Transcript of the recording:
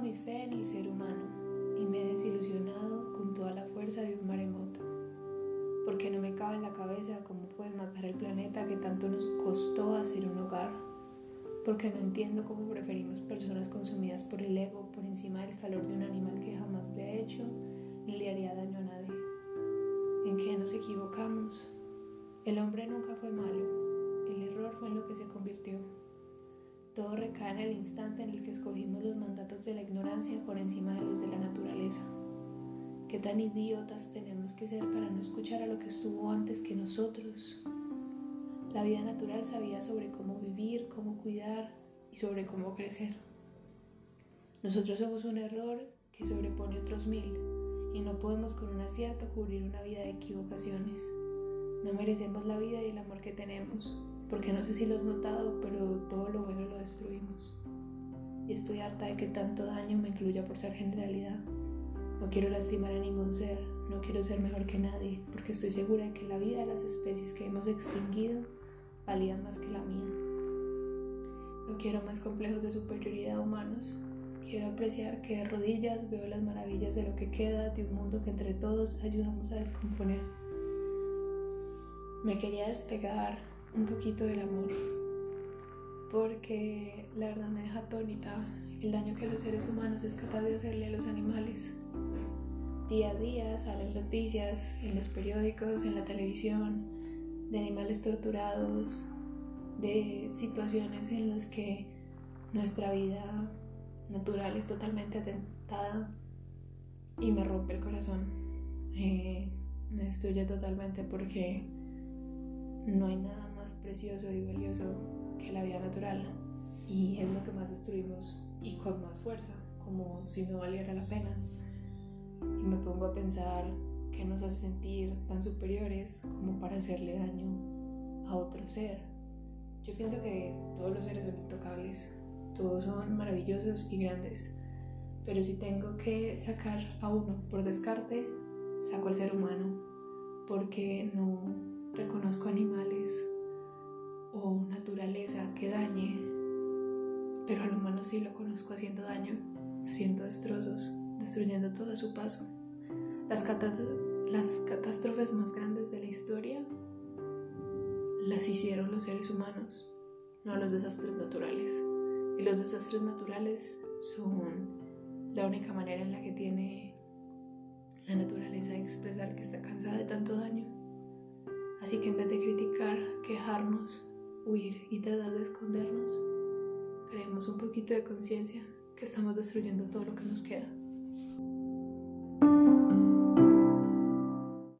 mi fe en el ser humano y me he desilusionado con toda la fuerza de un maremoto. Porque no me cabe en la cabeza cómo puedes matar el planeta que tanto nos costó hacer un hogar. Porque no entiendo cómo preferimos personas consumidas por el ego por encima del calor de un animal que jamás le ha hecho ni le haría daño a nadie. ¿En qué nos equivocamos? El hombre nunca fue malo, el error fue en lo que se convirtió. Todo recae en el instante en el que escogimos de la ignorancia por encima de los de la naturaleza. ¿Qué tan idiotas tenemos que ser para no escuchar a lo que estuvo antes que nosotros? La vida natural sabía sobre cómo vivir, cómo cuidar y sobre cómo crecer. Nosotros somos un error que sobrepone otros mil y no podemos con un acierto cubrir una vida de equivocaciones. No merecemos la vida y el amor que tenemos, porque no sé si lo has notado, pero todo lo bueno lo destruimos. Y estoy harta de que tanto daño me incluya por ser generalidad. No quiero lastimar a ningún ser, no quiero ser mejor que nadie, porque estoy segura de que la vida de las especies que hemos extinguido valían más que la mía. No quiero más complejos de superioridad humanos. Quiero apreciar que de rodillas veo las maravillas de lo que queda de un mundo que entre todos ayudamos a descomponer. Me quería despegar un poquito del amor, porque la verdad me deja atónita el daño que los seres humanos es capaz de hacerle a los animales. Día a día salen noticias en los periódicos, en la televisión, de animales torturados, de situaciones en las que nuestra vida natural es totalmente atentada y me rompe el corazón. Eh, me destruye totalmente porque no hay nada más precioso y valioso que la vida natural y es lo que más destruimos y con más fuerza, como si no valiera la pena. Y me pongo a pensar qué nos hace sentir tan superiores como para hacerle daño a otro ser. Yo pienso que todos los seres son intocables, todos son maravillosos y grandes, pero si tengo que sacar a uno por descarte, saco al ser humano, porque no reconozco animales o naturaleza que dañe, pero al humano sí lo conozco haciendo daño, haciendo destrozos, destruyendo todo a su paso. Las, las catástrofes más grandes de la historia las hicieron los seres humanos, no los desastres naturales. Y los desastres naturales son la única manera en la que tiene la naturaleza de expresar que está cansada de tanto daño. Así que en vez de criticar, quejarnos, huir y tratar de escondernos, creemos un poquito de conciencia que estamos destruyendo todo lo que nos queda.